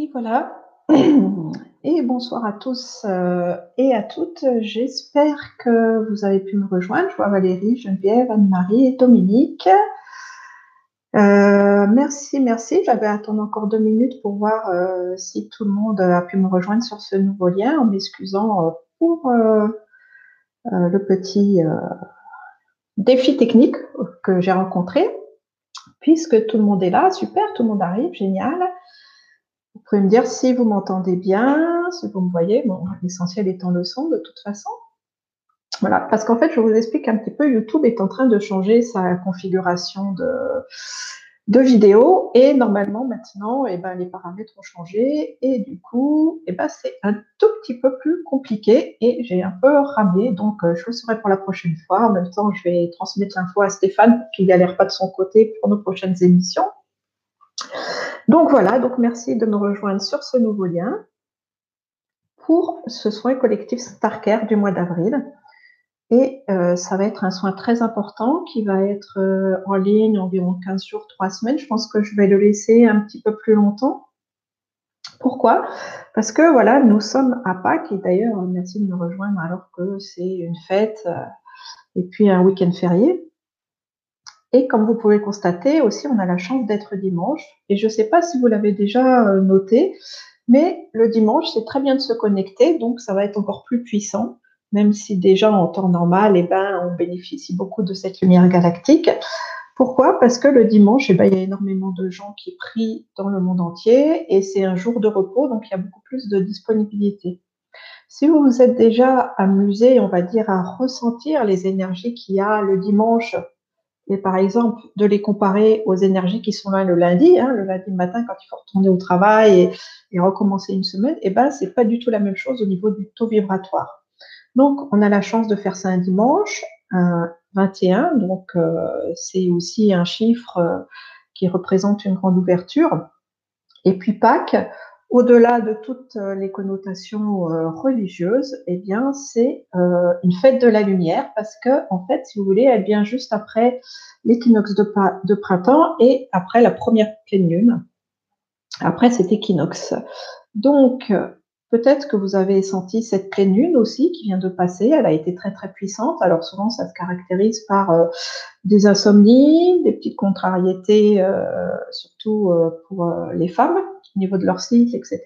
Et voilà. Et bonsoir à tous euh, et à toutes. J'espère que vous avez pu me rejoindre. Je vois Valérie, Geneviève, Anne-Marie et Dominique. Euh, merci, merci. J'avais attendu encore deux minutes pour voir euh, si tout le monde a pu me rejoindre sur ce nouveau lien en m'excusant pour le petit défi technique que j'ai rencontré. Puisque tout le monde est là, super, tout le monde arrive, génial. Vous pouvez me dire si vous m'entendez bien, si vous me voyez. Bon, l'essentiel étant le son de toute façon. Voilà, parce qu'en fait, je vous explique un petit peu, YouTube est en train de changer sa configuration de, vidéo et normalement maintenant, eh ben, les paramètres ont changé et du coup, eh ben, c'est un tout petit peu plus compliqué et j'ai un peu ramé, donc euh, je le saurai pour la prochaine fois. En même temps, je vais transmettre l'info à Stéphane pour qu'il galère pas de son côté pour nos prochaines émissions. Donc voilà, donc merci de me rejoindre sur ce nouveau lien pour ce soin collectif Starcare du mois d'avril. Et euh, ça va être un soin très important qui va être euh, en ligne environ 15 jours, 3 semaines. Je pense que je vais le laisser un petit peu plus longtemps. Pourquoi? Parce que voilà, nous sommes à Pâques et d'ailleurs, merci de me rejoindre alors que c'est une fête euh, et puis un week-end férié. Et comme vous pouvez constater aussi, on a la chance d'être dimanche. Et je ne sais pas si vous l'avez déjà euh, noté, mais le dimanche, c'est très bien de se connecter, donc ça va être encore plus puissant, même si déjà en temps normal, eh ben, on bénéficie beaucoup de cette lumière galactique. Pourquoi? Parce que le dimanche, eh ben, il y a énormément de gens qui prient dans le monde entier et c'est un jour de repos, donc il y a beaucoup plus de disponibilité. Si vous vous êtes déjà amusé, on va dire, à ressentir les énergies qu'il y a le dimanche par exemple de les comparer aux énergies qui sont là le lundi, hein, le lundi matin quand il faut retourner au travail et, recommencer une semaine, et eh ben c'est pas du tout la même chose au niveau du taux vibratoire. Donc on a la chance de faire ça un dimanche, un 21, donc euh, c'est aussi un chiffre euh, qui représente une grande ouverture. Et puis Pâques, au-delà de toutes euh, les connotations euh, religieuses, eh bien, c'est euh, une fête de la lumière parce que, en fait, si vous voulez, elle vient juste après l'équinoxe de, de, printemps et après la première pleine lune, après cet équinoxe. Donc, peut-être que vous avez senti cette pleine lune aussi qui vient de passer. Elle a été très très puissante. Alors souvent, ça se caractérise par des insomnies, des petites contrariétés, surtout pour les femmes au niveau de leur cycle, etc.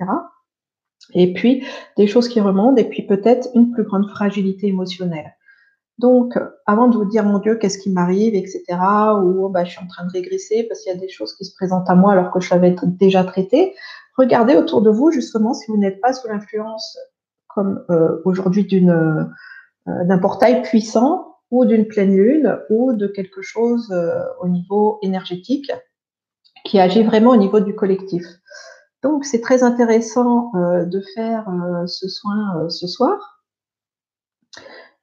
Et puis des choses qui remontent, et puis peut-être une plus grande fragilité émotionnelle. Donc, avant de vous dire mon Dieu, qu'est-ce qui m'arrive, etc., ou oh, bah, je suis en train de régresser parce qu'il y a des choses qui se présentent à moi alors que je l'avais déjà traité, regardez autour de vous justement si vous n'êtes pas sous l'influence, comme euh, aujourd'hui, euh, d'un portail puissant ou d'une pleine lune ou de quelque chose euh, au niveau énergétique qui agit vraiment au niveau du collectif. Donc, c'est très intéressant euh, de faire euh, ce soin euh, ce soir.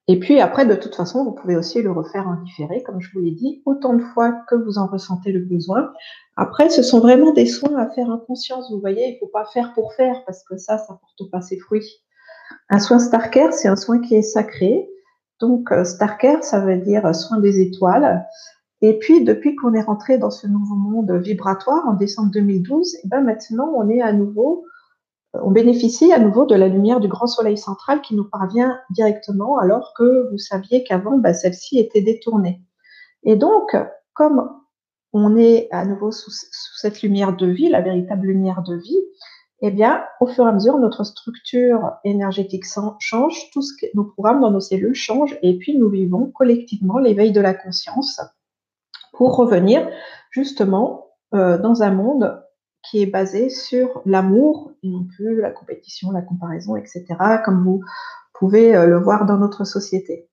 Et puis après, de toute façon, vous pouvez aussi le refaire en différé, comme je vous l'ai dit, autant de fois que vous en ressentez le besoin. Après, ce sont vraiment des soins à faire en conscience. Vous voyez, il ne faut pas faire pour faire, parce que ça, ça ne porte pas ses fruits. Un soin Starker, c'est un soin qui est sacré. Donc, Starker, ça veut dire soin des étoiles. Et puis, depuis qu'on est rentré dans ce nouveau monde vibratoire en décembre 2012, et eh ben maintenant, on est à nouveau, euh, on bénéficie à nouveau de la lumière du grand soleil central qui nous parvient directement, alors que vous saviez qu'avant, ben, celle-ci était détournée. Et donc, comme on est à nouveau sous, cette lumière de vie, la véritable lumière de vie, eh bien, au fur et à mesure, notre structure énergétique change, tout ce que nos programmes dans nos cellules changent, et puis nous vivons collectivement l'éveil de la conscience pour revenir justement euh, dans un monde qui est basé sur l'amour et non plus la compétition, la comparaison, etc., comme vous pouvez euh, le voir dans notre société.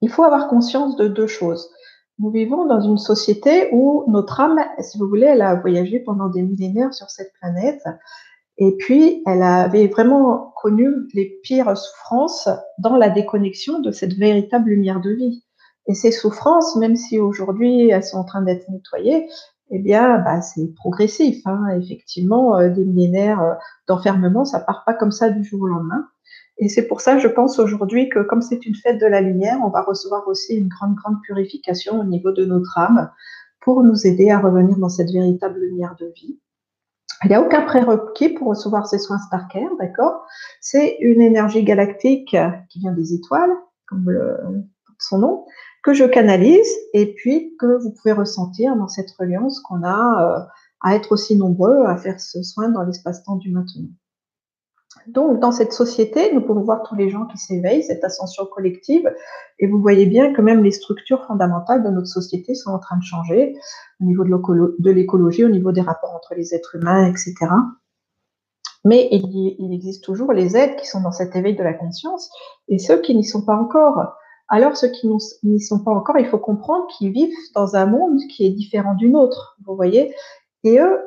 Il faut avoir conscience de deux choses. Nous vivons dans une société où notre âme, si vous voulez, elle a voyagé pendant des millénaires sur cette planète et puis elle avait vraiment connu les pires souffrances dans la déconnexion de cette véritable lumière de vie. Et ces souffrances, même si aujourd'hui elles sont en train d'être nettoyées, eh bien, bah, c'est progressif. Hein. Effectivement, euh, des millénaires euh, d'enfermement, ça part pas comme ça du jour au lendemain. Et c'est pour ça, je pense aujourd'hui que comme c'est une fête de la lumière, on va recevoir aussi une grande, grande purification au niveau de notre âme pour nous aider à revenir dans cette véritable lumière de vie. Il n'y a aucun prérequis pour recevoir ces soins Starcare, d'accord? C'est une énergie galactique qui vient des étoiles, comme le, son nom, que je canalise et puis que vous pouvez ressentir dans cette reliance qu'on a euh, à être aussi nombreux à faire ce soin dans l'espace-temps du maintenant. Donc, dans cette société, nous pouvons voir tous les gens qui s'éveillent, cette ascension collective, et vous voyez bien que même les structures fondamentales de notre société sont en train de changer au niveau de l'écologie, au niveau des rapports entre les êtres humains, etc. Mais il, il existe toujours les êtres qui sont dans cet éveil de la conscience et ceux qui n'y sont pas encore. Alors, ceux qui n'y sont pas encore, il faut comprendre qu'ils vivent dans un monde qui est différent du nôtre, vous voyez. Et eux,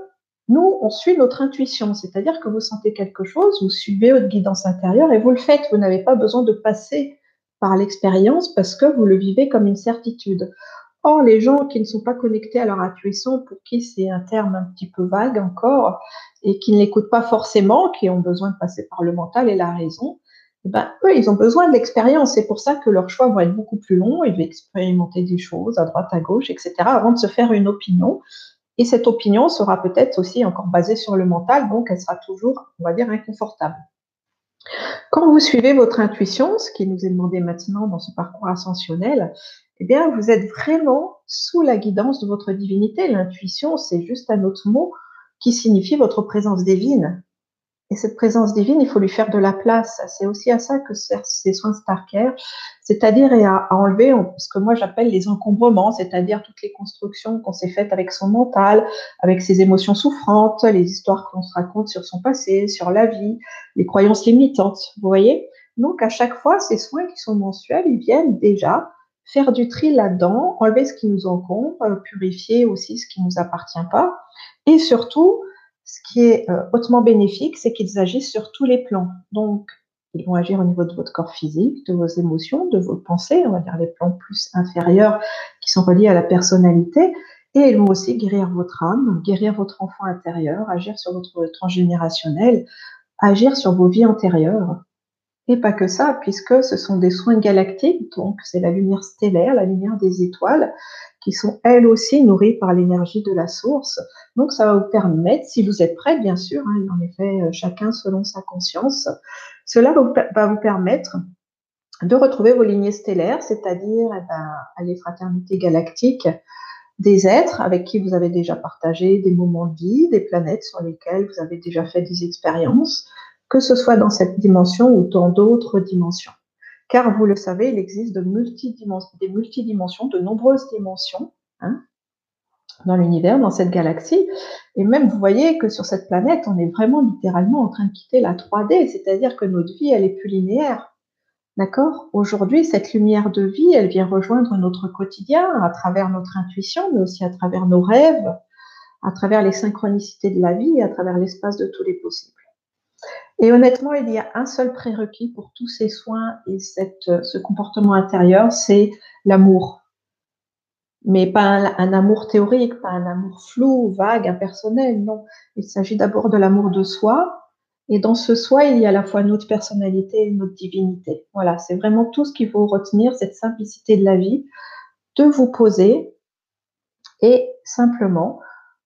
nous, on suit notre intuition, c'est-à-dire que vous sentez quelque chose, vous suivez votre guidance intérieure et vous le faites. Vous n'avez pas besoin de passer par l'expérience parce que vous le vivez comme une certitude. Or, les gens qui ne sont pas connectés à leur intuition, pour qui c'est un terme un petit peu vague encore, et qui ne l'écoutent pas forcément, qui ont besoin de passer par le mental et la raison, eux, ils ont besoin de l'expérience. C'est pour ça que leurs choix vont être beaucoup plus longs. Ils vont expérimenter des choses à droite, à gauche, etc., avant de se faire une opinion. Et cette opinion sera peut-être aussi encore basée sur le mental, donc elle sera toujours, on va dire, inconfortable. Quand vous suivez votre intuition, ce qui nous est demandé maintenant dans ce parcours ascensionnel, eh bien, vous êtes vraiment sous la guidance de votre divinité. L'intuition, c'est juste un autre mot qui signifie votre présence divine. Et cette présence divine, il faut lui faire de la place. C'est aussi à ça que servent ces soins Starcare, c'est-à-dire à, enlever ce que moi j'appelle les encombrements, c'est-à-dire toutes les constructions qu'on s'est faites avec son mental, avec ses émotions souffrantes, les histoires qu'on se raconte sur son passé, sur la vie, les croyances limitantes. Vous voyez? Donc à chaque fois, ces soins qui sont mensuels, ils viennent déjà faire du tri là-dedans, enlever ce qui nous encombre, purifier aussi ce qui ne nous appartient pas, et surtout ce qui est euh, hautement bénéfique, c'est qu'ils agissent sur tous les plans. Donc, ils vont agir au niveau de votre corps physique, de vos émotions, de vos pensées, on va dire les plans plus inférieurs qui sont reliés à la personnalité. Et ils vont aussi guérir votre âme, guérir votre enfant intérieur, agir sur votre transgénérationnel, agir sur vos vies antérieures. Et pas que ça, puisque ce sont des soins galactiques, donc c'est la lumière stellaire, la lumière des étoiles, qui sont elles aussi nourries par l'énergie de la source. Donc ça va vous permettre, si vous êtes prêt, bien sûr, hein, en effet, euh, chacun selon sa conscience, cela va vous, permettre de retrouver vos lignées stellaires, c'est-à-dire eh ben, les fraternités galactiques des êtres avec qui vous avez déjà partagé des moments de vie, des planètes sur lesquelles vous avez déjà fait des expériences, que ce soit dans cette dimension ou dans d'autres dimensions car vous le savez, il existe de des multidimensions, de nombreuses dimensions hein, dans l'univers, dans cette galaxie. Et même, vous voyez que sur cette planète, on est vraiment littéralement en train de quitter la 3D, c'est-à-dire que notre vie, elle est plus linéaire. D'accord? Aujourd'hui, cette lumière de vie, elle vient rejoindre notre quotidien à travers notre intuition, mais aussi à travers nos rêves, à travers les synchronicités de la vie, à travers l'espace de tous les possibles. Et honnêtement, il y a un seul prérequis pour tous ces soins et cette, ce comportement intérieur, c'est l'amour. Mais pas un, amour théorique, pas un amour flou, vague, impersonnel, non. Il s'agit d'abord de l'amour de soi. Et dans ce soi, il y a à la fois notre personnalité et notre divinité. Voilà, c'est vraiment tout ce qu'il faut retenir, cette simplicité de la vie, de vous poser et simplement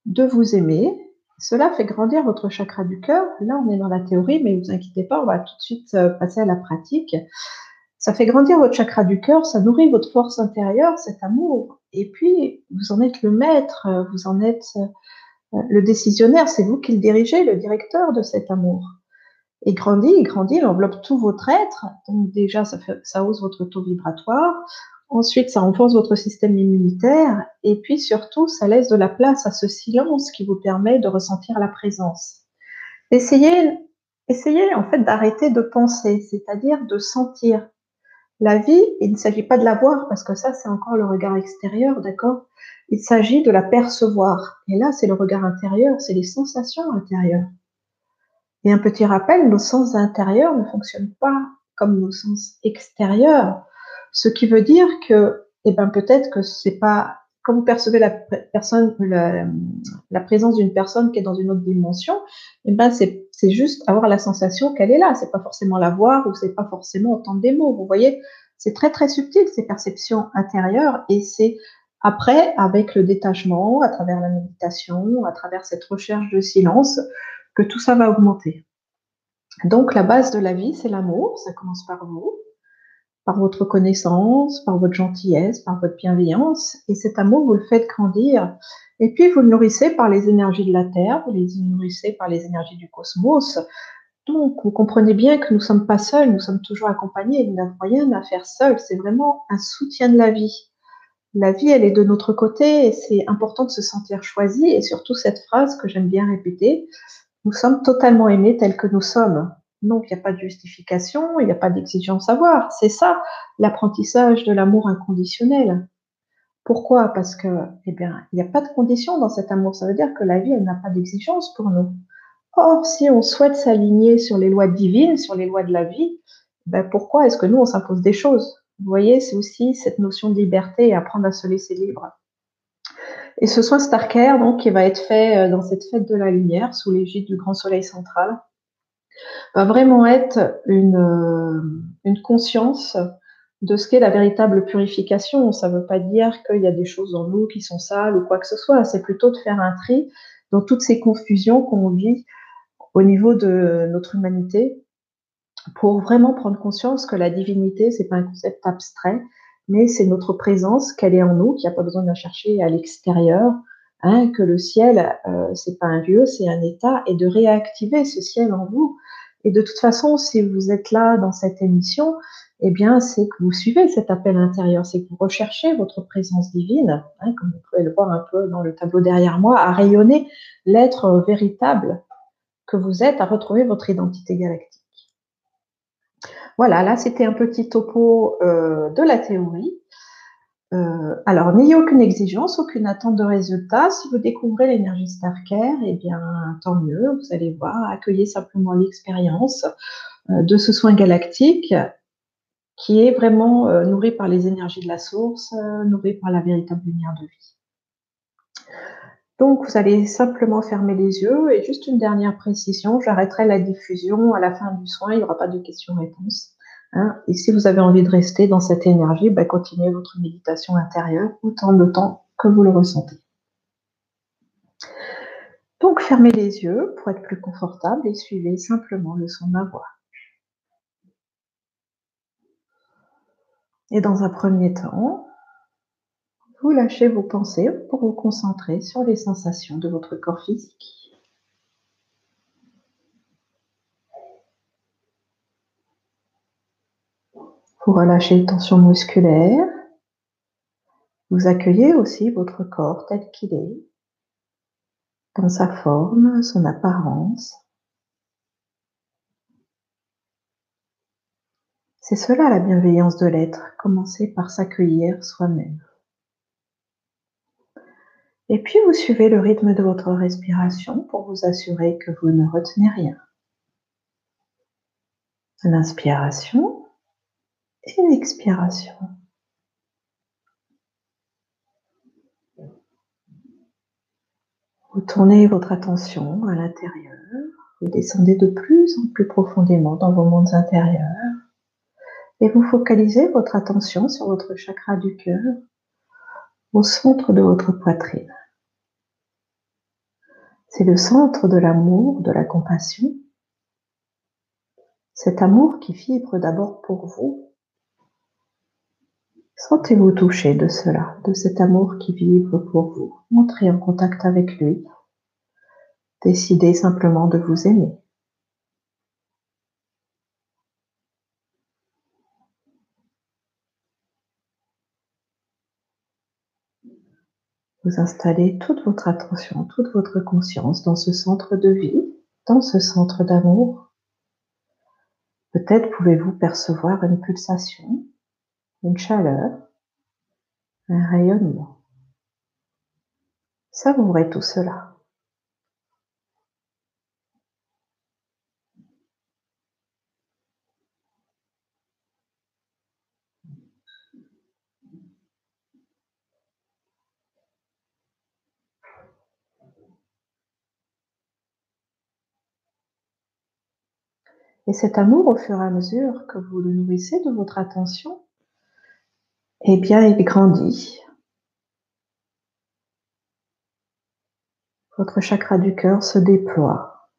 de vous aimer, cela fait grandir votre chakra du cœur. Là, on est dans la théorie, mais vous inquiétez pas, on va tout de suite euh, passer à la pratique. Ça fait grandir votre chakra du cœur, ça nourrit votre force intérieure, cet amour. Et puis, vous en êtes le maître, euh, vous en êtes euh, le décisionnaire, c'est vous qui le dirigez, le directeur de cet amour. Et grandit, il grandit, il enveloppe tout votre être. Donc déjà, ça, ça hausse votre taux vibratoire. Ensuite, ça renforce votre système immunitaire et puis surtout, ça laisse de la place à ce silence qui vous permet de ressentir la présence. Essayez, essayez en fait d'arrêter de penser, c'est-à-dire de sentir. La vie, il ne s'agit pas de la voir parce que ça, c'est encore le regard extérieur, d'accord? Il s'agit de la percevoir. Et là, c'est le regard intérieur, c'est les sensations intérieures. Et un petit rappel, nos sens intérieurs ne fonctionnent pas comme nos sens extérieurs. Ce qui veut dire que, eh ben, peut-être que c'est pas, quand vous percevez la personne, la, présence d'une personne qui est dans une autre dimension, eh ben, c'est, c'est juste avoir la sensation qu'elle est là. C'est pas forcément la voir ou c'est pas forcément entendre des mots. Vous voyez, c'est très, très subtil, ces perceptions intérieures et c'est après, avec le détachement, à travers la méditation, à travers cette recherche de silence, que tout ça va augmenter. Donc la base de la vie, c'est l'amour, ça commence par vous, par votre connaissance, par votre gentillesse, par votre bienveillance, et cet amour, vous le faites grandir, et puis vous le nourrissez par les énergies de la Terre, vous les nourrissez par les énergies du cosmos. Donc vous comprenez bien que nous ne sommes pas seuls, nous sommes toujours accompagnés, nous n'avons rien à faire seuls, c'est vraiment un soutien de la vie. La vie, elle est de notre côté et c'est important de se sentir choisi et surtout cette phrase que j'aime bien répéter, nous sommes totalement aimés tels que nous sommes. Donc, il n'y a pas de justification, il n'y a pas d'exigence à voir. C'est ça, l'apprentissage de l'amour inconditionnel. Pourquoi? Parce que, eh bien, il n'y a pas de condition dans cet amour. Ça veut dire que la vie, elle n'a pas d'exigence pour nous. Or, si on souhaite s'aligner sur les lois divines, sur les lois de la vie, ben pourquoi est-ce que nous, on s'impose des choses? Vous voyez, c'est aussi cette notion de liberté et apprendre à se laisser libre. Et ce soin Starker, donc, qui va être fait euh, dans cette fête de la lumière, sous l'égide du grand soleil central, va vraiment être une, euh, une conscience de ce qu'est la véritable purification. Ça ne veut pas dire qu'il y a des choses en nous qui sont sales ou quoi que ce soit. C'est plutôt de faire un tri dans toutes ces confusions qu'on vit au niveau de notre humanité pour vraiment prendre conscience que la divinité, c'est pas un concept abstrait, mais c'est notre présence, qu'elle est en nous, qu'il n'y a pas besoin de la chercher à l'extérieur, hein, que le ciel, euh, c'est pas un lieu, c'est un état, et de réactiver ce ciel en vous. Et de toute façon, si vous êtes là dans cette émission, eh bien, c'est que vous suivez cet appel intérieur, c'est que vous recherchez votre présence divine, hein, comme vous pouvez le voir un peu dans le tableau derrière moi, à rayonner l'être véritable que vous êtes, à retrouver votre identité galactique. Voilà, là c'était un petit topo euh, de la théorie. Euh, alors, n'ayez aucune exigence, aucune attente de résultat. Si vous découvrez l'énergie Starcare, eh bien, tant mieux. Vous allez voir, accueillez simplement l'expérience euh, de ce soin galactique qui est vraiment nourri par les énergies de la source, nourri par la véritable lumière de vie. Donc, vous allez simplement fermer les yeux et juste une dernière précision, j'arrêterai la diffusion à la fin du soin, il n'y aura pas de questions-réponses. Hein. Et si vous avez envie de rester dans cette énergie, bah, continuez votre méditation intérieure autant de temps que vous le ressentez. Donc, fermez les yeux pour être plus confortable et suivez simplement le son de ma voix. Et dans un premier temps, vous lâchez vos pensées pour vous concentrer sur les sensations de votre corps physique. Vous relâchez les tensions musculaires. Vous accueillez aussi votre corps tel qu'il est, dans sa forme, son apparence. C'est cela la bienveillance de l'être, commencer par s'accueillir soi-même. Et puis vous suivez le rythme de votre respiration pour vous assurer que vous ne retenez rien. L'inspiration et l'expiration. Vous tournez votre attention à l'intérieur, vous descendez de plus en plus profondément dans vos mondes intérieurs et vous focalisez votre attention sur votre chakra du cœur au centre de votre poitrine. C'est le centre de l'amour, de la compassion. Cet amour qui vibre d'abord pour vous. Sentez-vous toucher de cela, de cet amour qui vibre pour vous. Entrez en contact avec lui. Décidez simplement de vous aimer. Vous installez toute votre attention, toute votre conscience dans ce centre de vie, dans ce centre d'amour. Peut-être pouvez-vous percevoir une pulsation, une chaleur, un rayonnement. Savourez tout cela. Et cet amour, au fur et à mesure que vous le nourrissez de votre attention, eh bien, il grandit. Votre chakra du cœur se déploie.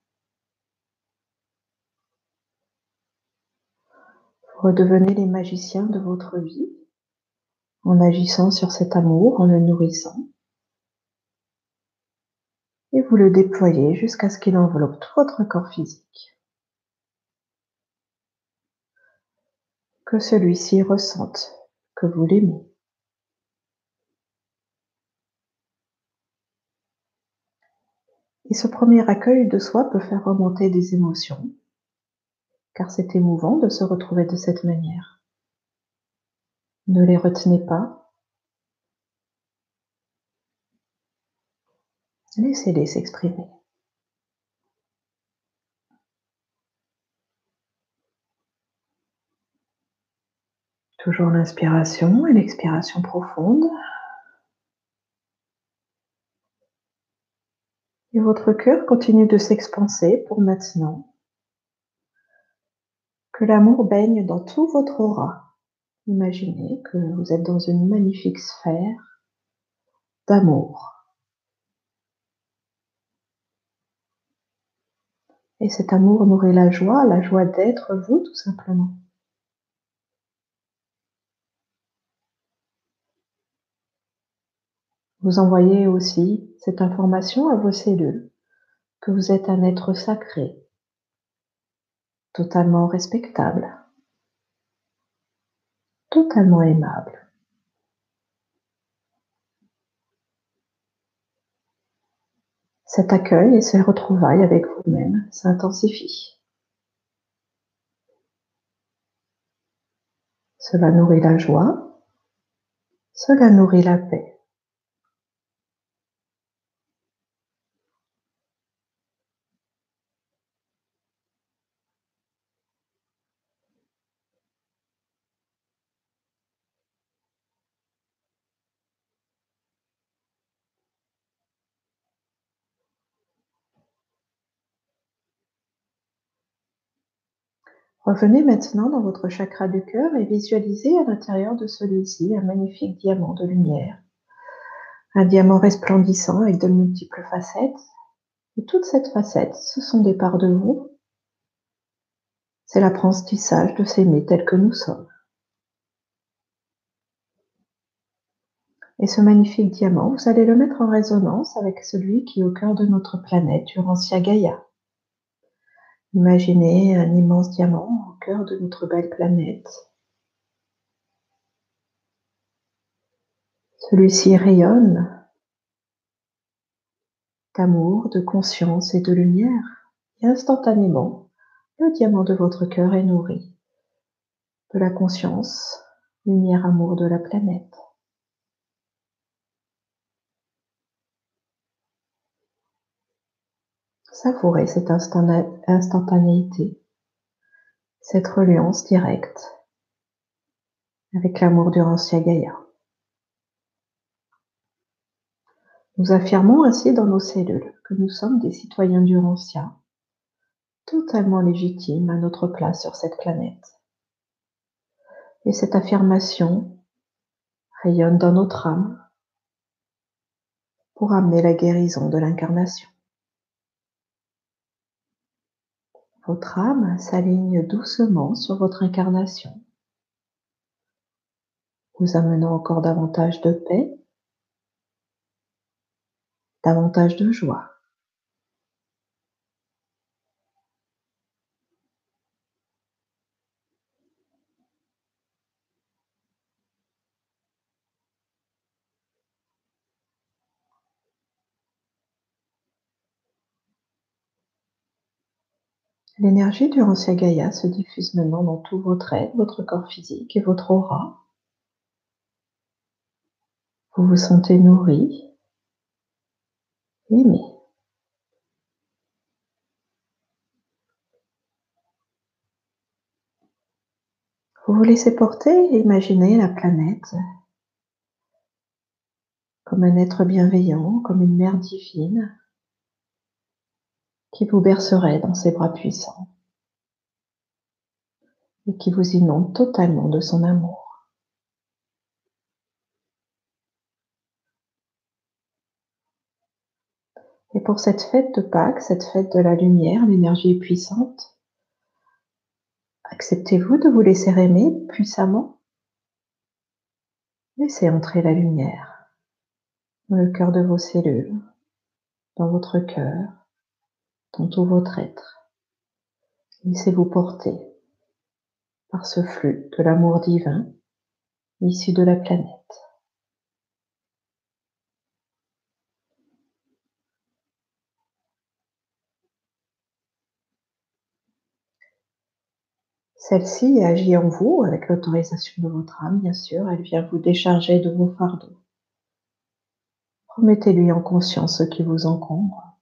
Vous redevenez les magiciens de votre vie en agissant sur cet amour, en le nourrissant. Et vous le déployez jusqu'à ce qu'il enveloppe tout votre corps physique. Que celui-ci ressente que vous l'aimez. Et ce premier accueil de soi peut faire remonter des émotions, car c'est émouvant de se retrouver de cette manière. Ne les retenez pas. Laissez-les s'exprimer. Toujours l'inspiration et l'expiration profonde. Et votre cœur continue de s'expanser pour maintenant. Que l'amour baigne dans tout votre aura. Imaginez que vous êtes dans une magnifique sphère d'amour. Et cet amour nourrit la joie, la joie d'être vous tout simplement. Vous envoyez aussi cette information à vos cellules que vous êtes un être sacré, totalement respectable, totalement aimable. Cet accueil et ces retrouvailles avec vous-même s'intensifient. Cela nourrit la joie, cela nourrit la paix. Revenez maintenant dans votre chakra du cœur et visualisez à l'intérieur de celui-ci un magnifique diamant de lumière. Un diamant resplendissant avec de multiples facettes. Et toutes cette facettes, ce sont des parts de vous. C'est l'apprentissage de s'aimer tel que nous sommes. Et ce magnifique diamant, vous allez le mettre en résonance avec celui qui est au cœur de notre planète, Urantia Gaia. Imaginez un immense diamant au cœur de notre belle planète. Celui-ci rayonne d'amour, de conscience et de lumière. Et instantanément, le diamant de votre cœur est nourri de la conscience, lumière, amour de la planète. Savourez cette instantanéité, cette reliance directe avec l'amour du Rancia Gaïa. Nous affirmons ainsi dans nos cellules que nous sommes des citoyens du Rancia, totalement légitimes à notre place sur cette planète. Et cette affirmation rayonne dans notre âme pour amener la guérison de l'incarnation. Votre âme s'aligne doucement sur votre incarnation, vous amenant encore davantage de paix, davantage de joie. L'énergie du Rancia Gaïa se diffuse maintenant dans tout votre être, votre corps physique et votre aura. Vous vous sentez nourri, aimé. Vous vous laissez porter et imaginez la planète comme un être bienveillant, comme une mère divine qui vous bercerait dans ses bras puissants et qui vous inonde totalement de son amour. Et pour cette fête de Pâques, cette fête de la lumière, l'énergie puissante. Acceptez-vous de vous laisser aimer puissamment? Laissez entrer la lumière dans le cœur de vos cellules, dans votre cœur, dans tout votre être. Laissez-vous porter par ce flux de l'amour divin issu de la planète. Celle-ci agit en vous avec l'autorisation de votre âme, bien sûr. Elle vient vous décharger de vos fardeaux. Remettez-lui en conscience ce qui vous encombre.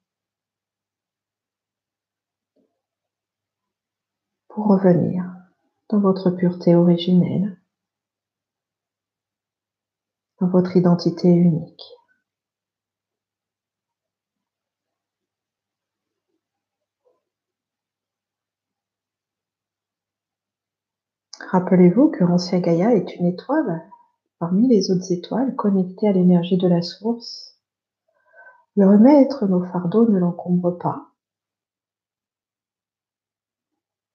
Pour revenir dans votre pureté originelle, dans votre identité unique. Rappelez-vous que Rancia Gaïa est une étoile parmi les autres étoiles connectée à l'énergie de la source. Le remettre nos fardeaux ne l'encombre pas,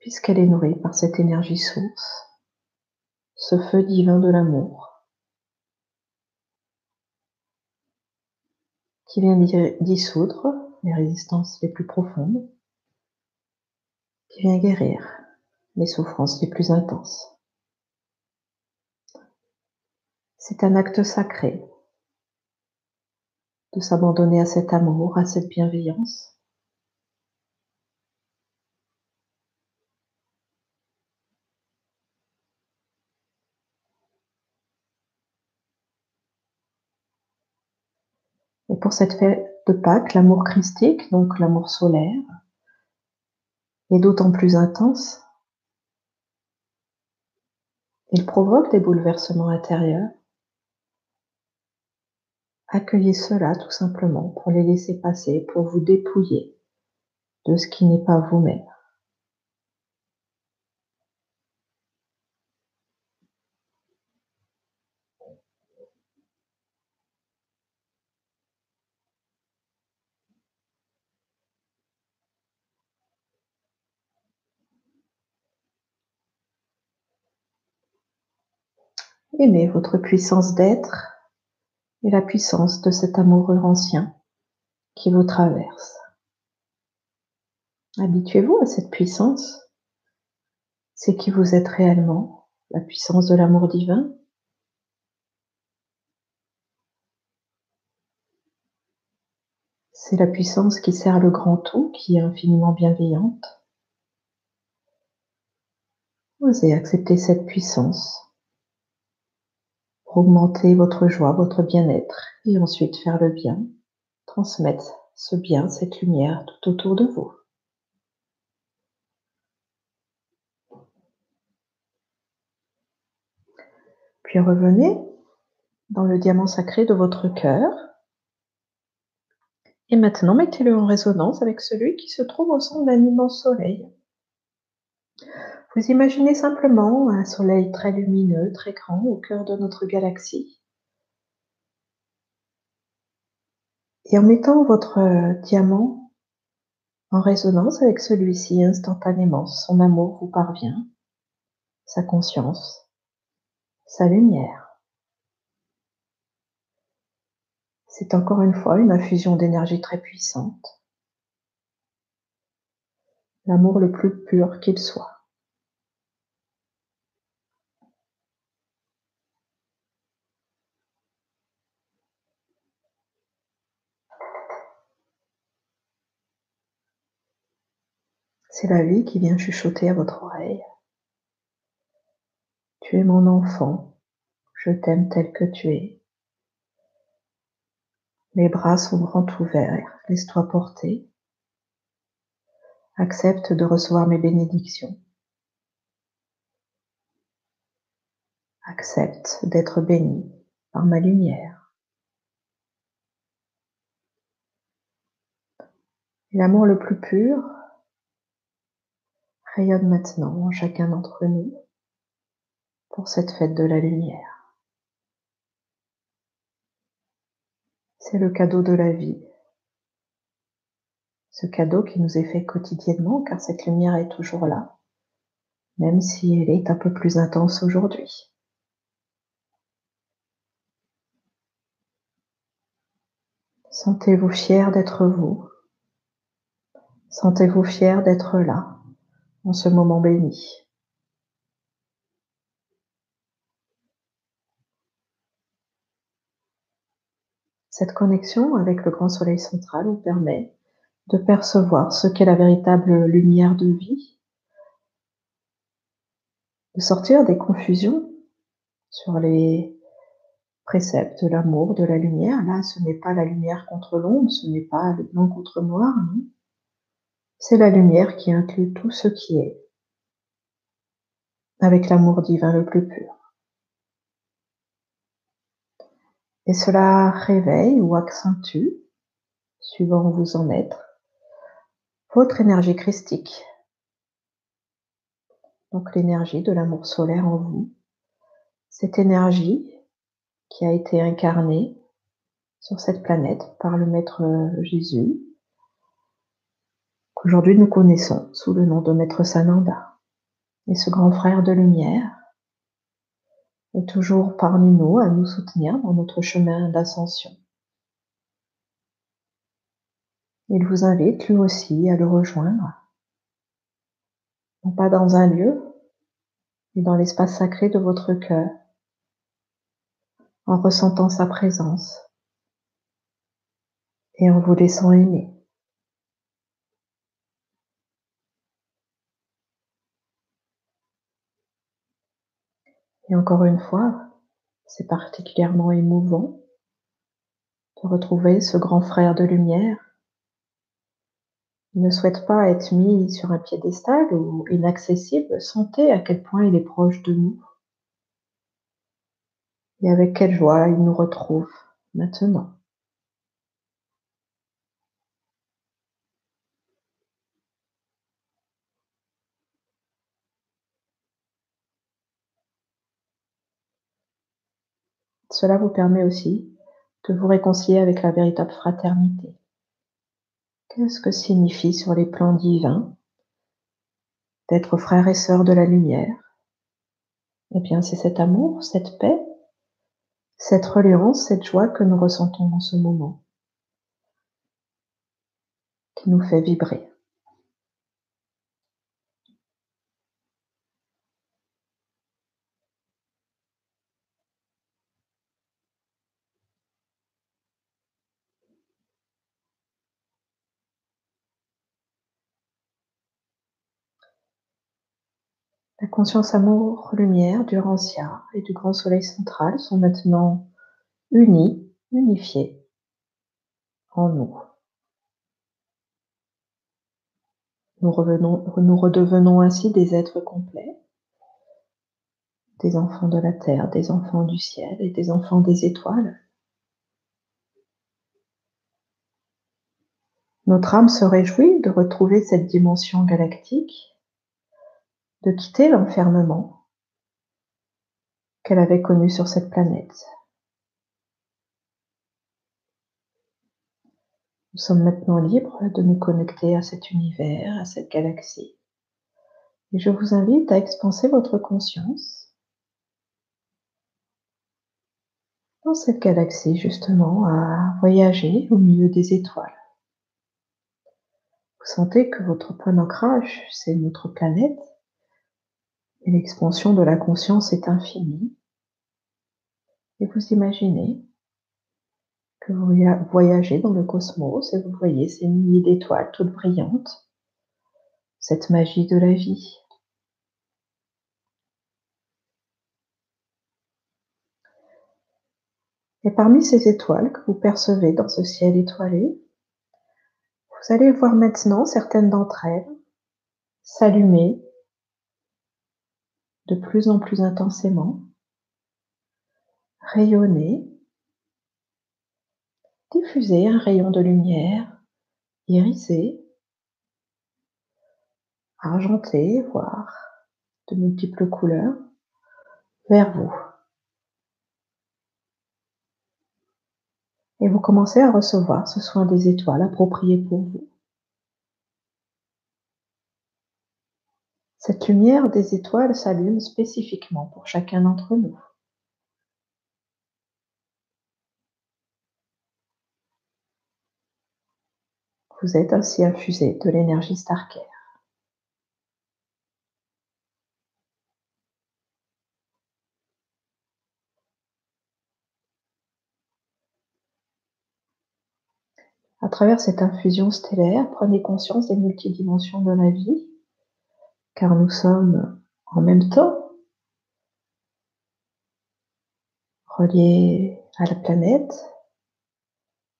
puisqu'elle est nourrie par cette énergie source, ce feu divin de l'amour, qui vient dissoudre les résistances les plus profondes, qui vient guérir les souffrances les plus intenses. C'est un acte sacré de s'abandonner à cet amour, à cette bienveillance. Et pour cette fête de Pâques, l'amour christique, donc l'amour solaire, est d'autant plus intense il provoque des bouleversements intérieurs. Accueillez cela tout simplement pour les laisser passer, pour vous dépouiller de ce qui n'est pas vous-même. Aimez votre puissance d'être et la puissance de cet amoureux ancien qui vous traverse. Habituez-vous à cette puissance. C'est qui vous êtes réellement, la puissance de l'amour divin. C'est la puissance qui sert le grand tout, qui est infiniment bienveillante. Osez accepter cette puissance augmenter votre joie, votre bien-être et ensuite faire le bien, transmettre ce bien, cette lumière tout autour de vous. Puis revenez dans le diamant sacré de votre cœur. Et maintenant, mettez-le en résonance avec celui qui se trouve au centre d'un immense soleil. Vous imaginez simplement un soleil très lumineux, très grand au cœur de notre galaxie. Et en mettant votre euh, diamant en résonance avec celui-ci instantanément, son amour vous parvient, sa conscience, sa lumière. C'est encore une fois une infusion d'énergie très puissante. L'amour le plus pur qu'il soit. C'est la vie qui vient chuchoter à votre oreille. Tu es mon enfant, je t'aime tel que tu es. Les bras sont grands ouverts, laisse-toi porter. Accepte de recevoir mes bénédictions. Accepte d'être béni par ma lumière. L'amour le plus pur rayonne maintenant en chacun d'entre nous pour cette fête de la lumière. C'est le cadeau de la vie ce cadeau qui nous est fait quotidiennement, car cette lumière est toujours là, même si elle est un peu plus intense aujourd'hui. Sentez-vous fier d'être vous. Sentez-vous fier d'être là, en ce moment béni. Cette connexion avec le grand soleil central vous permet de percevoir ce qu'est la véritable lumière de vie, de sortir des confusions sur les préceptes de l'amour, de la lumière. Là, ce n'est pas la lumière contre l'ombre, ce n'est pas le blanc contre noir, non. C'est la lumière qui inclut tout ce qui est, avec l'amour divin le plus pur. Et cela réveille ou accentue, suivant où vous en êtes, votre énergie christique. Donc l'énergie de l'amour solaire en vous. Cette énergie qui a été incarnée sur cette planète par le Maître Jésus, qu'aujourd'hui nous connaissons sous le nom de Maître Sananda. Et ce grand frère de lumière est toujours parmi nous à nous soutenir dans notre chemin d'ascension. Il vous invite lui aussi à le rejoindre, non pas dans un lieu, mais dans l'espace sacré de votre cœur, en ressentant sa présence et en vous laissant aimer. Et encore une fois, c'est particulièrement émouvant de retrouver ce grand frère de lumière. Il ne souhaite pas être mis sur un piédestal ou inaccessible. Sentez à quel point il est proche de nous. Et avec quelle joie il nous retrouve maintenant. Cela vous permet aussi de vous réconcilier avec la véritable fraternité. Qu'est-ce que signifie sur les plans divins d'être frères et sœurs de la lumière? Eh bien, c'est cet amour, cette paix, cette reliance, cette joie que nous ressentons en ce moment, qui nous fait vibrer. La conscience amour, lumière du Rancia et du grand soleil central sont maintenant unis, unifiés en nous. Nous redevenons ainsi des êtres complets, des enfants de la terre, des enfants du ciel et des enfants des étoiles. Notre âme se réjouit de retrouver cette dimension galactique de quitter l'enfermement qu'elle avait connu sur cette planète. Nous sommes maintenant libres de nous connecter à cet univers, à cette galaxie. Et je vous invite à expanser votre conscience dans cette galaxie, justement, à voyager au milieu des étoiles. Vous sentez que votre point d'ancrage, c'est notre planète, l'expansion de la conscience est infinie. Et vous imaginez que vous voyagez dans le cosmos et vous voyez ces milliers d'étoiles toutes brillantes, cette magie de la vie. Et parmi ces étoiles que vous percevez dans ce ciel étoilé, vous allez voir maintenant certaines d'entre elles s'allumer de plus en plus intensément, rayonner, diffuser un rayon de lumière irisé, argenté, voire de multiples couleurs, vers vous. Et vous commencez à recevoir ce soin des étoiles approprié pour vous. Cette lumière des étoiles s'allume spécifiquement pour chacun d'entre nous. Vous êtes ainsi infusé de l'énergie Starker. À travers cette infusion stellaire, prenez conscience des multidimensions de la vie, car nous sommes en même temps reliés à la planète,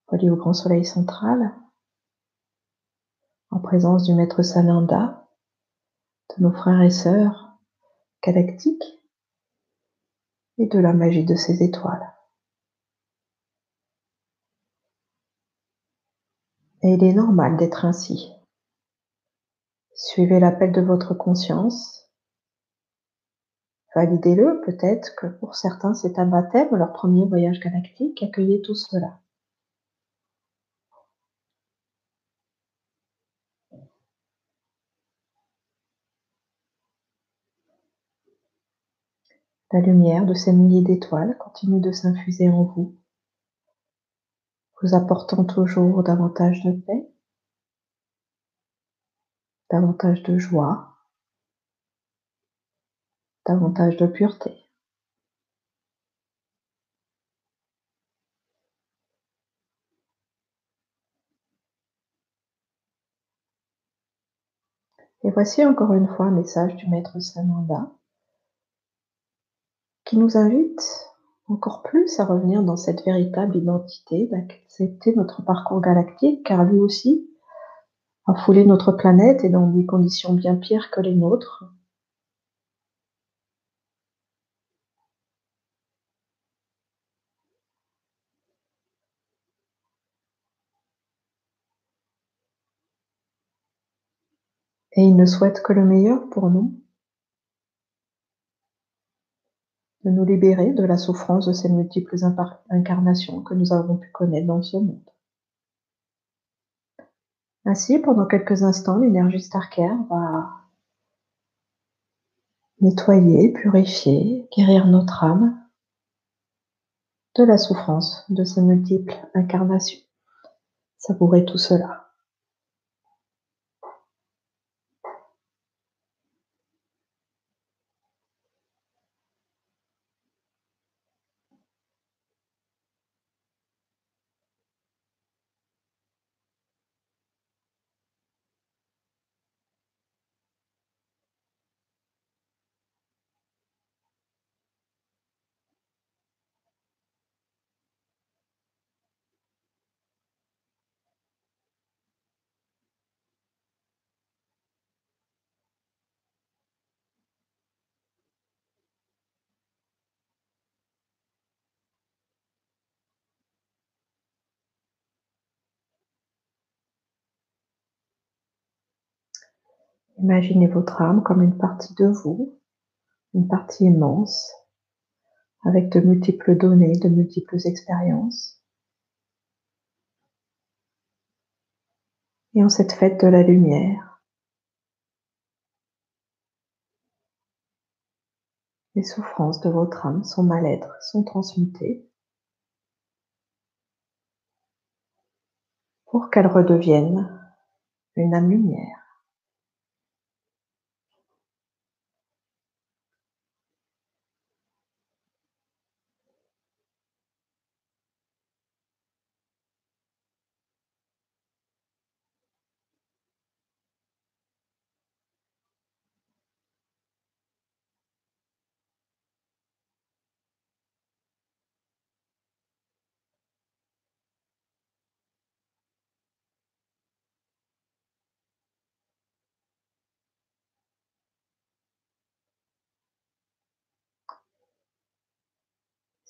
reliés au grand soleil central, en présence du maître Sananda, de nos frères et sœurs galactiques et de la magie de ces étoiles. Et il est normal d'être ainsi. Suivez l'appel de votre conscience. Validez-le, peut-être que pour certains c'est un baptême, leur premier voyage galactique, accueillez tout cela. La lumière de ces milliers d'étoiles continue de s'infuser en vous, vous apportant toujours davantage de paix, davantage de joie, davantage de pureté. Et voici encore une fois un message du maître Sananda qui nous invite encore plus à revenir dans cette véritable identité, d'accepter notre parcours galactique, car lui aussi a foulé notre planète et dans des conditions bien pires que les nôtres. Et il ne souhaite que le meilleur pour nous. de nous libérer de la souffrance de ces multiples incarnations que nous avons pu connaître dans ce monde. Ainsi, pendant quelques instants, l'énergie Starker va nettoyer, purifier, guérir notre âme de la souffrance de ces multiples incarnations. Savourer tout cela. Imaginez votre âme comme une partie de vous, une partie immense, avec de multiples données, de multiples expériences. Et en cette fête de la lumière, les souffrances de votre âme, son mal-être sont transmutées pour qu'elle redevienne une âme lumière.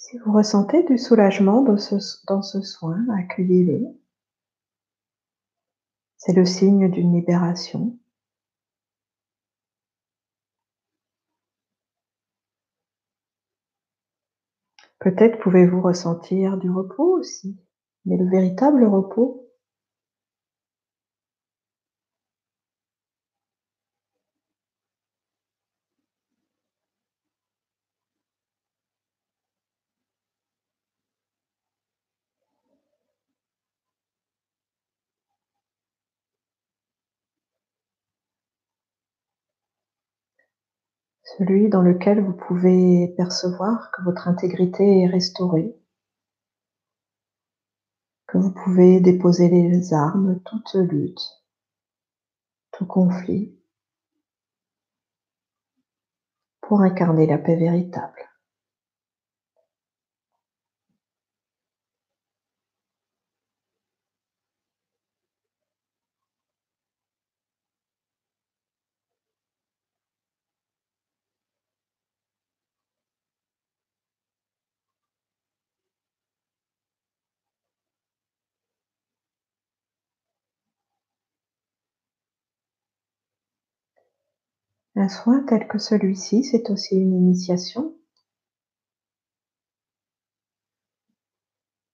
Si vous ressentez du soulagement dans ce, soin, accueillez-le. C'est le signe d'une libération. Peut-être pouvez-vous ressentir du repos aussi, mais le véritable repos, celui dans lequel vous pouvez percevoir que votre intégrité est restaurée, que vous pouvez déposer les armes, toute lutte, tout conflit, pour incarner la paix véritable. Un soin tel que celui-ci, c'est aussi une initiation.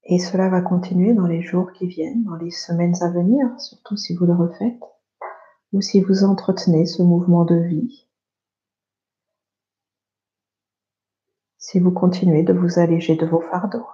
Et cela va continuer dans les jours qui viennent, dans les semaines à venir, surtout si vous le refaites, ou si vous entretenez ce mouvement de vie. Si vous continuez de vous alléger de vos fardeaux.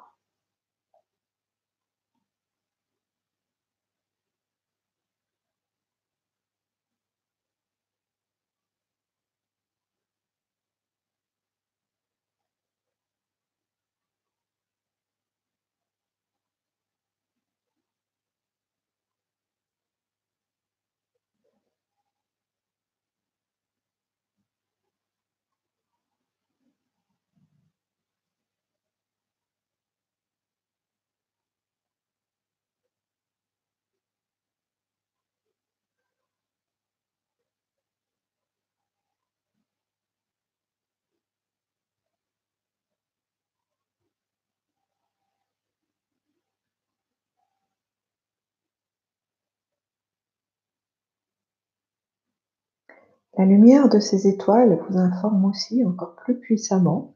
La lumière de ces étoiles vous informe aussi encore plus puissamment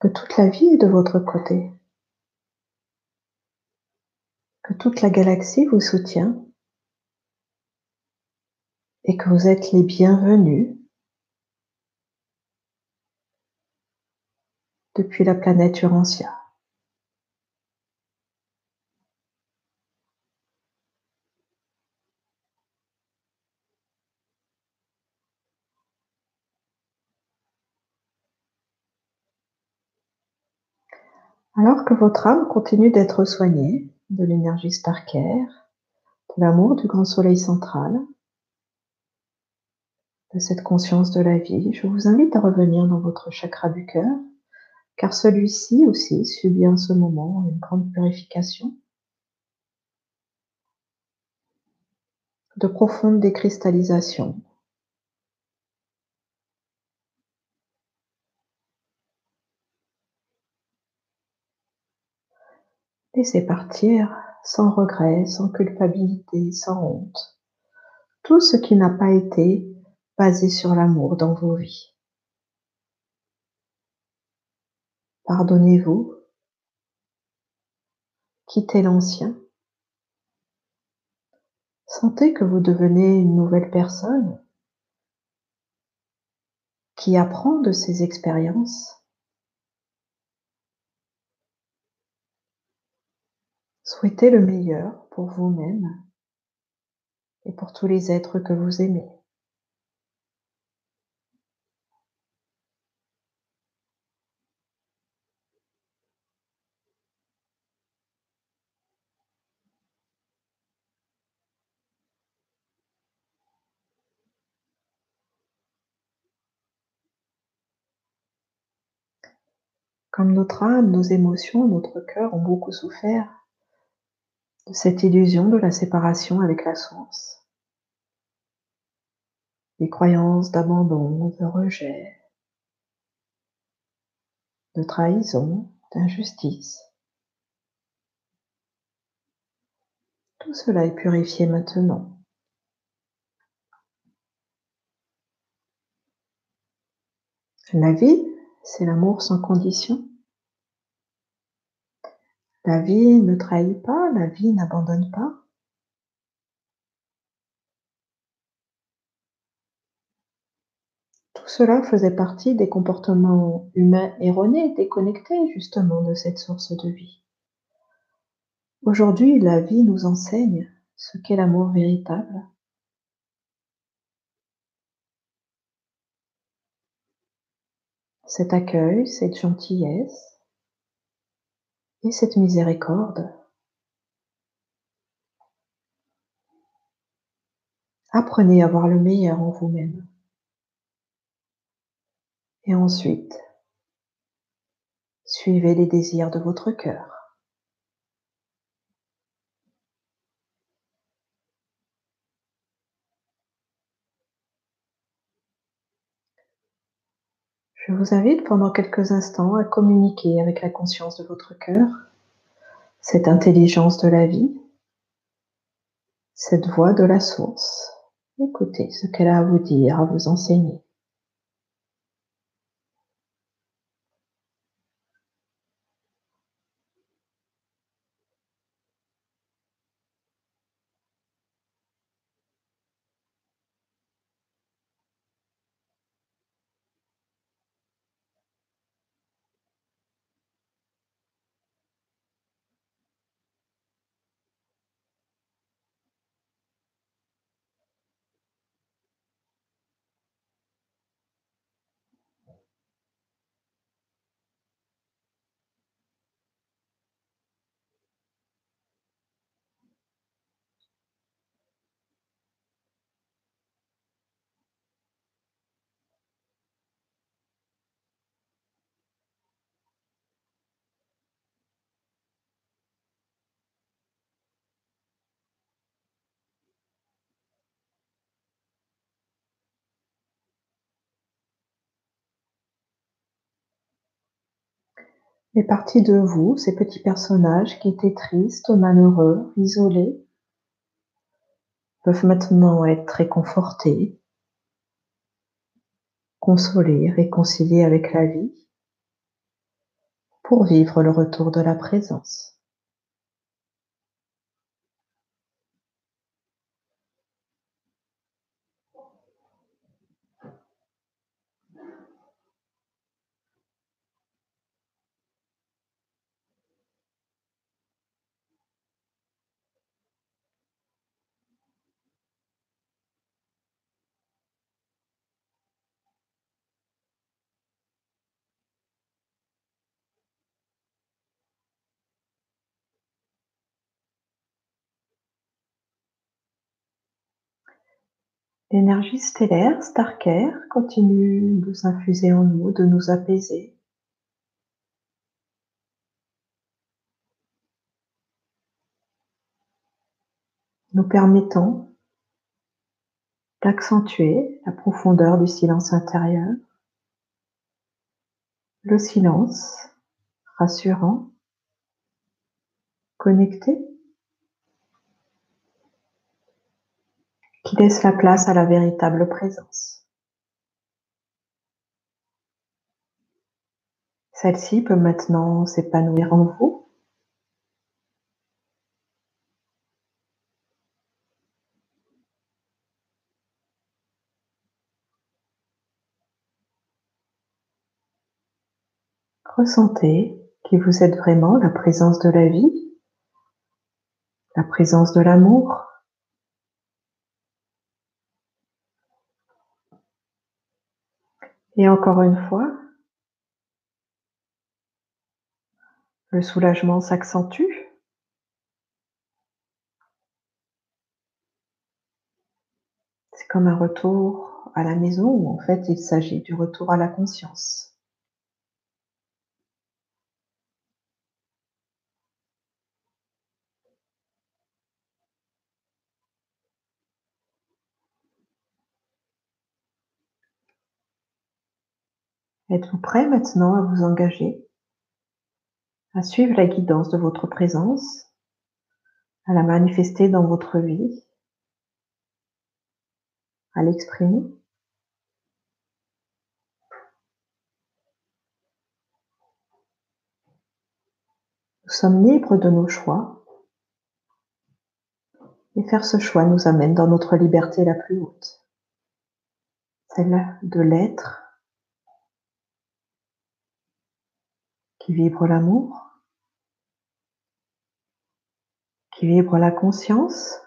que toute la vie est de votre côté, que toute la galaxie vous soutient et que vous êtes les bienvenus depuis la planète Urantia. Alors que votre âme continue d'être soignée de l'énergie Starker, de l'amour du grand soleil central, de cette conscience de la vie, je vous invite à revenir dans votre chakra du cœur, car celui-ci aussi subit en ce moment une grande purification, de profonde décristallisation Laissez partir sans regret, sans culpabilité, sans honte, tout ce qui n'a pas été basé sur l'amour dans vos vies. Pardonnez-vous, quittez l'ancien, sentez que vous devenez une nouvelle personne qui apprend de ses expériences Souhaitez le meilleur pour vous-même et pour tous les êtres que vous aimez. Comme notre âme, nos émotions, notre cœur ont beaucoup souffert de cette illusion de la séparation avec la source, des croyances d'abandon, de rejet, de trahison, d'injustice. Tout cela est purifié maintenant. La vie, c'est l'amour sans condition. La vie ne trahit pas, la vie n'abandonne pas. Tout cela faisait partie des comportements humains erronés, déconnectés justement de cette source de vie. Aujourd'hui, la vie nous enseigne ce qu'est l'amour véritable. cet accueil, cette gentillesse et cette miséricorde. Apprenez à voir le meilleur en vous-même. Et ensuite, suivez les désirs de votre cœur. Je vous invite pendant quelques instants à communiquer avec la conscience de votre cœur, cette intelligence de la vie, cette voix de la source. Écoutez ce qu'elle a à vous dire, à vous enseigner. Les parties de vous, ces petits personnages qui étaient tristes, malheureux, isolés, peuvent maintenant être réconfortés, consolés, réconciliés avec la vie pour vivre le retour de la présence. L'énergie stellaire, Starker, continue de s'infuser en nous, de nous apaiser. Nous permettant d'accentuer la profondeur du silence intérieur, le silence rassurant, connecté qui laisse la place à la véritable présence. Celle-ci peut maintenant s'épanouir en vous. Ressentez que vous êtes vraiment la présence de la vie, la présence de l'amour, Et encore une fois, le soulagement s'accentue. C'est comme un retour à la maison où en fait il s'agit du retour à la conscience. Êtes-vous prêt maintenant à vous engager, à suivre la guidance de votre présence, à la manifester dans votre vie, à l'exprimer? Nous sommes libres de nos choix et faire ce choix nous amène dans notre liberté la plus haute, celle de l'être qui vibre l'amour, qui vibre la conscience,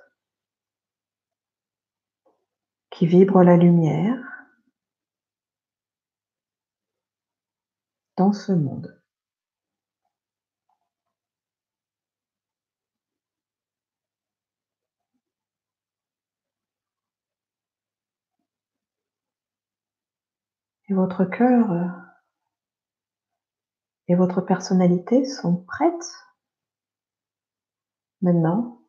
qui vibre la lumière, dans ce monde. Et votre cœur et votre personnalité sont prêtes maintenant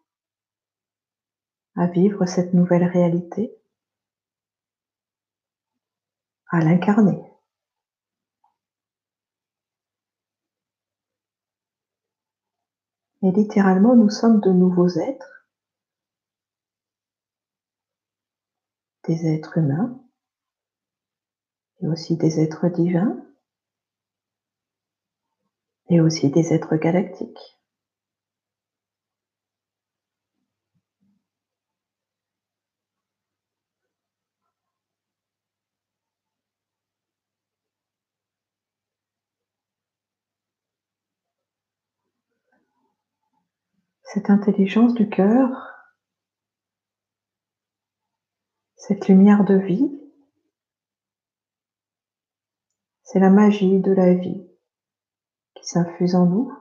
à vivre cette nouvelle réalité, à l'incarner. Et littéralement, nous sommes de nouveaux êtres, des êtres humains, et aussi des êtres divins, et aussi des êtres galactiques. Cette intelligence du cœur, cette lumière de vie, c'est la magie de la vie s'infuse en nous,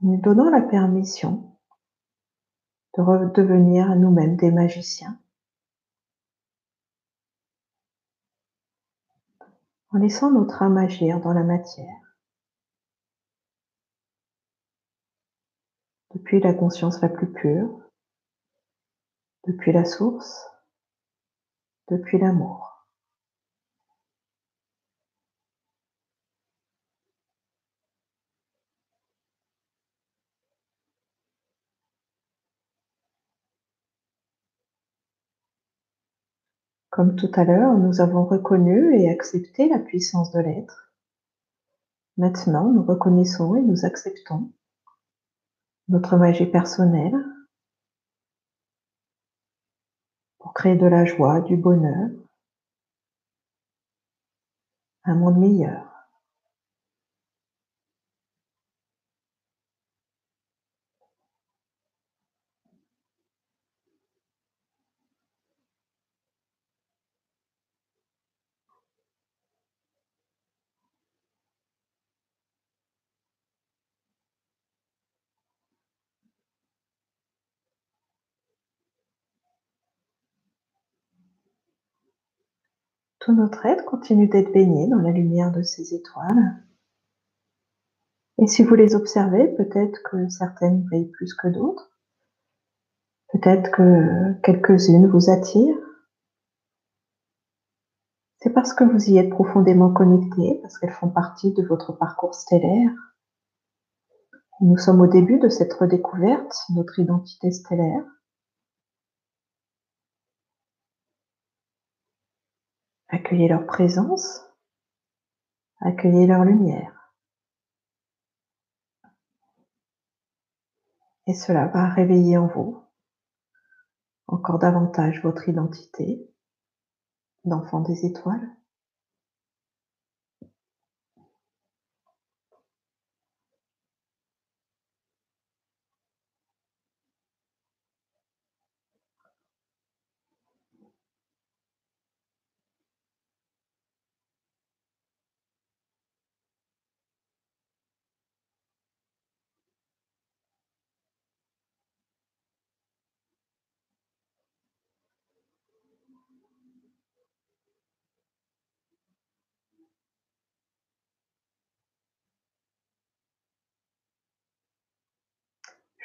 nous donnant la permission de redevenir nous-mêmes des magiciens, en laissant notre âme agir dans la matière. depuis la conscience la plus pure, depuis la source, depuis l'amour. Comme tout à l'heure, nous avons reconnu et accepté la puissance de l'être. Maintenant, nous reconnaissons et nous acceptons notre magie personnelle pour créer de la joie, du bonheur, un monde meilleur. Tout notre être continue d'être baigné dans la lumière de ces étoiles. Et si vous les observez, peut-être que certaines brillent plus que d'autres. Peut-être que quelques-unes vous attirent. C'est parce que vous y êtes profondément connecté, parce qu'elles font partie de votre parcours stellaire. Nous sommes au début de cette redécouverte, notre identité stellaire. Accueillez leur présence, accueillez leur lumière. Et cela va réveiller en vous encore davantage votre identité d'enfant des étoiles.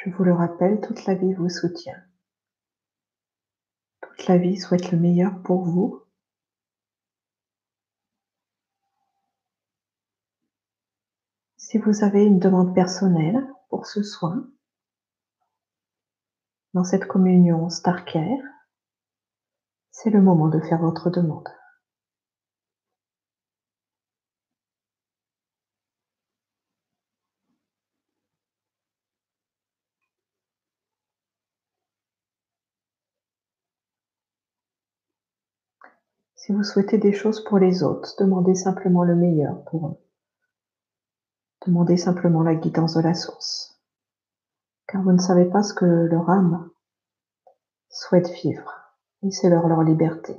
Je vous le rappelle, toute la vie vous soutient. Toute la vie souhaite le meilleur pour vous. Si vous avez une demande personnelle pour ce soin, dans cette communion Starcare, c'est le moment de faire votre demande. Si vous souhaitez des choses pour les autres, demandez simplement le meilleur pour eux. Demandez simplement la guidance de la source. Car vous ne savez pas ce que leur âme souhaite vivre. Et c'est leur, liberté.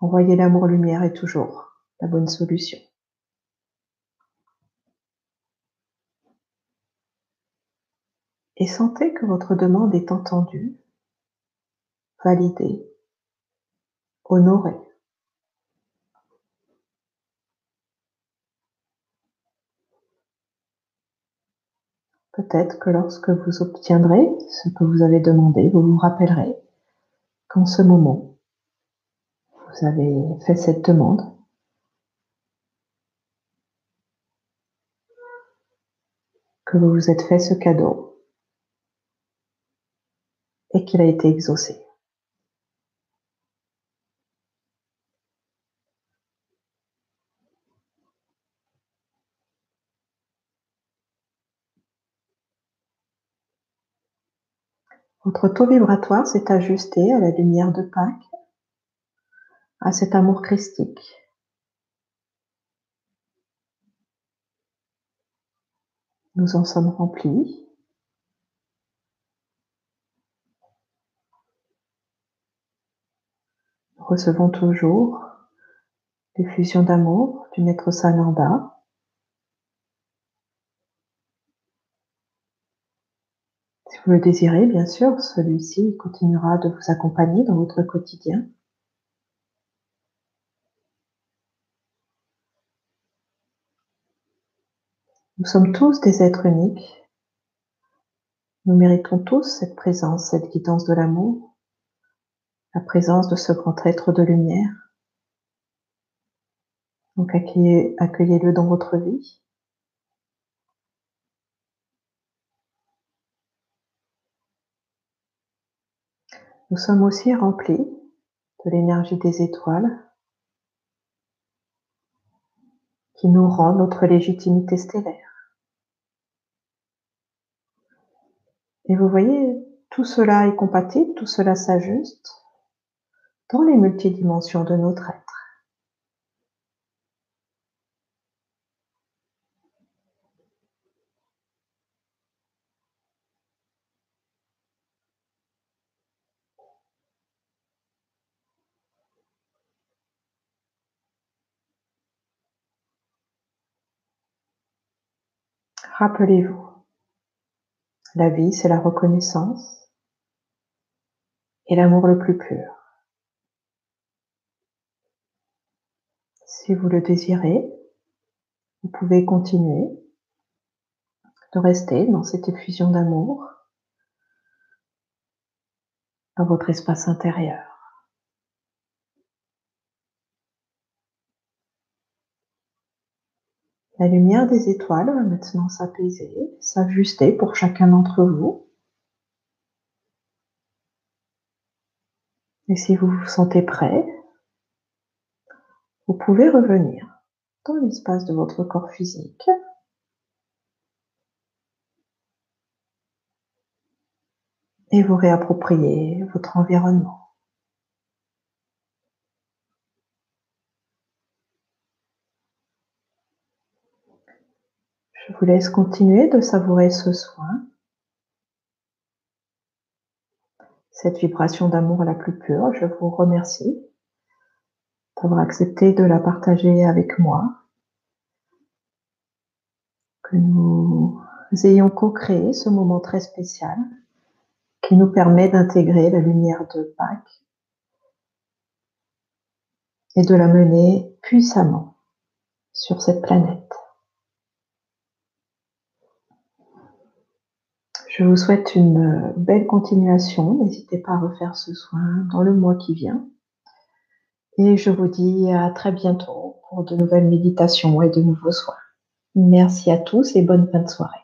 Envoyer l'amour-lumière est toujours la bonne solution. Et sentez que votre demande est entendue, validée, honorée. Peut-être que lorsque vous obtiendrez ce que vous avez demandé, vous vous rappellerez qu'en ce moment, vous avez fait cette demande. Que vous vous êtes fait ce cadeau et qu'il a été exaucé. Votre taux vibratoire s'est ajusté à la lumière de Pâques, à cet amour christique. Nous en sommes remplis. Nous recevons toujours l'effusion d'amour du Maître Sananda. Vous le désirez, bien sûr, celui-ci continuera de vous accompagner dans votre quotidien. Nous sommes tous des êtres uniques. Nous méritons tous cette présence, cette guidance de l'amour, la présence de ce grand être de lumière. Donc accueillez-le dans votre vie. Nous sommes aussi remplis de l'énergie des étoiles qui nous rend notre légitimité stellaire. Et vous voyez, tout cela est compatible, tout cela s'ajuste dans les multidimensions de notre être. Rappelez-vous, la vie, c'est la reconnaissance et l'amour le plus pur. Si vous le désirez, vous pouvez continuer de rester dans cette effusion d'amour dans votre espace intérieur. La lumière des étoiles va maintenant s'apaiser, s'ajuster pour chacun d'entre vous. Et si vous vous sentez prêt, vous pouvez revenir dans l'espace de votre corps physique. Et vous réapproprier votre environnement. Je vous laisse continuer de savourer ce soin, cette vibration d'amour la plus pure. Je vous remercie d'avoir accepté de la partager avec moi, que nous ayons co-créé ce moment très spécial qui nous permet d'intégrer la lumière de Pâques et de la mener puissamment sur cette planète. Je vous souhaite une belle continuation. N'hésitez pas à refaire ce soin dans le mois qui vient. Et je vous dis à très bientôt pour de nouvelles méditations et de nouveaux soins. Merci à tous et bonne fin de soirée.